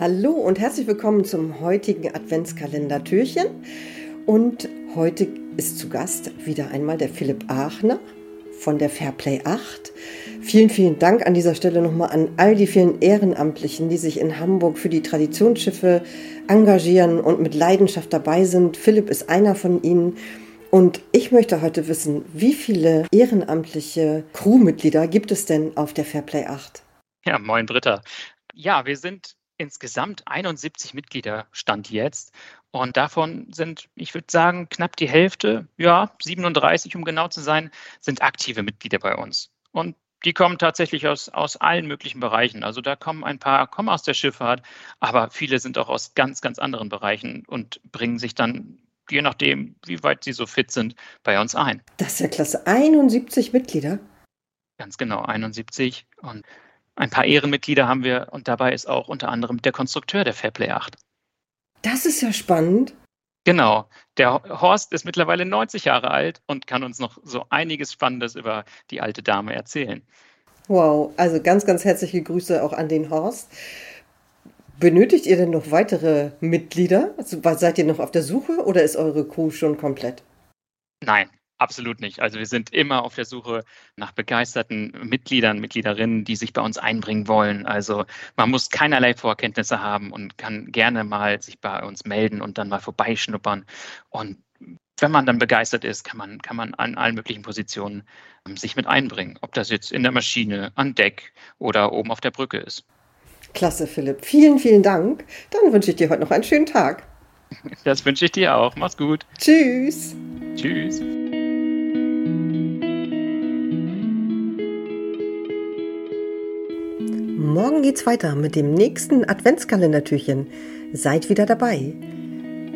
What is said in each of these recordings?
Hallo und herzlich willkommen zum heutigen Adventskalender-Türchen. Und heute ist zu Gast wieder einmal der Philipp Aachner von der Fairplay 8. Vielen, vielen Dank an dieser Stelle nochmal an all die vielen Ehrenamtlichen, die sich in Hamburg für die Traditionsschiffe engagieren und mit Leidenschaft dabei sind. Philipp ist einer von ihnen. Und ich möchte heute wissen, wie viele ehrenamtliche Crewmitglieder gibt es denn auf der Fairplay 8? Ja, moin Britta. Ja, wir sind insgesamt 71 Mitglieder stand jetzt. Und davon sind, ich würde sagen, knapp die Hälfte, ja, 37 um genau zu sein, sind aktive Mitglieder bei uns. Und die kommen tatsächlich aus, aus allen möglichen Bereichen. Also da kommen ein paar, kommen aus der Schifffahrt, aber viele sind auch aus ganz, ganz anderen Bereichen und bringen sich dann, je nachdem, wie weit sie so fit sind, bei uns ein. Das ist ja klasse. 71 Mitglieder? Ganz genau, 71. Und ein paar Ehrenmitglieder haben wir und dabei ist auch unter anderem der Konstrukteur der Fairplay 8. Das ist ja spannend. Genau. Der Horst ist mittlerweile 90 Jahre alt und kann uns noch so einiges Spannendes über die alte Dame erzählen. Wow, also ganz, ganz herzliche Grüße auch an den Horst. Benötigt ihr denn noch weitere Mitglieder? Also, seid ihr noch auf der Suche oder ist eure Crew schon komplett? Nein, Absolut nicht. Also wir sind immer auf der Suche nach begeisterten Mitgliedern, Mitgliederinnen, die sich bei uns einbringen wollen. Also man muss keinerlei Vorkenntnisse haben und kann gerne mal sich bei uns melden und dann mal vorbeischnuppern. Und wenn man dann begeistert ist, kann man, kann man an allen möglichen Positionen ähm, sich mit einbringen. Ob das jetzt in der Maschine, an Deck oder oben auf der Brücke ist. Klasse, Philipp. Vielen, vielen Dank. Dann wünsche ich dir heute noch einen schönen Tag. Das wünsche ich dir auch. Mach's gut. Tschüss. Tschüss. Morgen geht's weiter mit dem nächsten Adventskalendertürchen. Seid wieder dabei.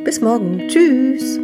Bis morgen. Tschüss.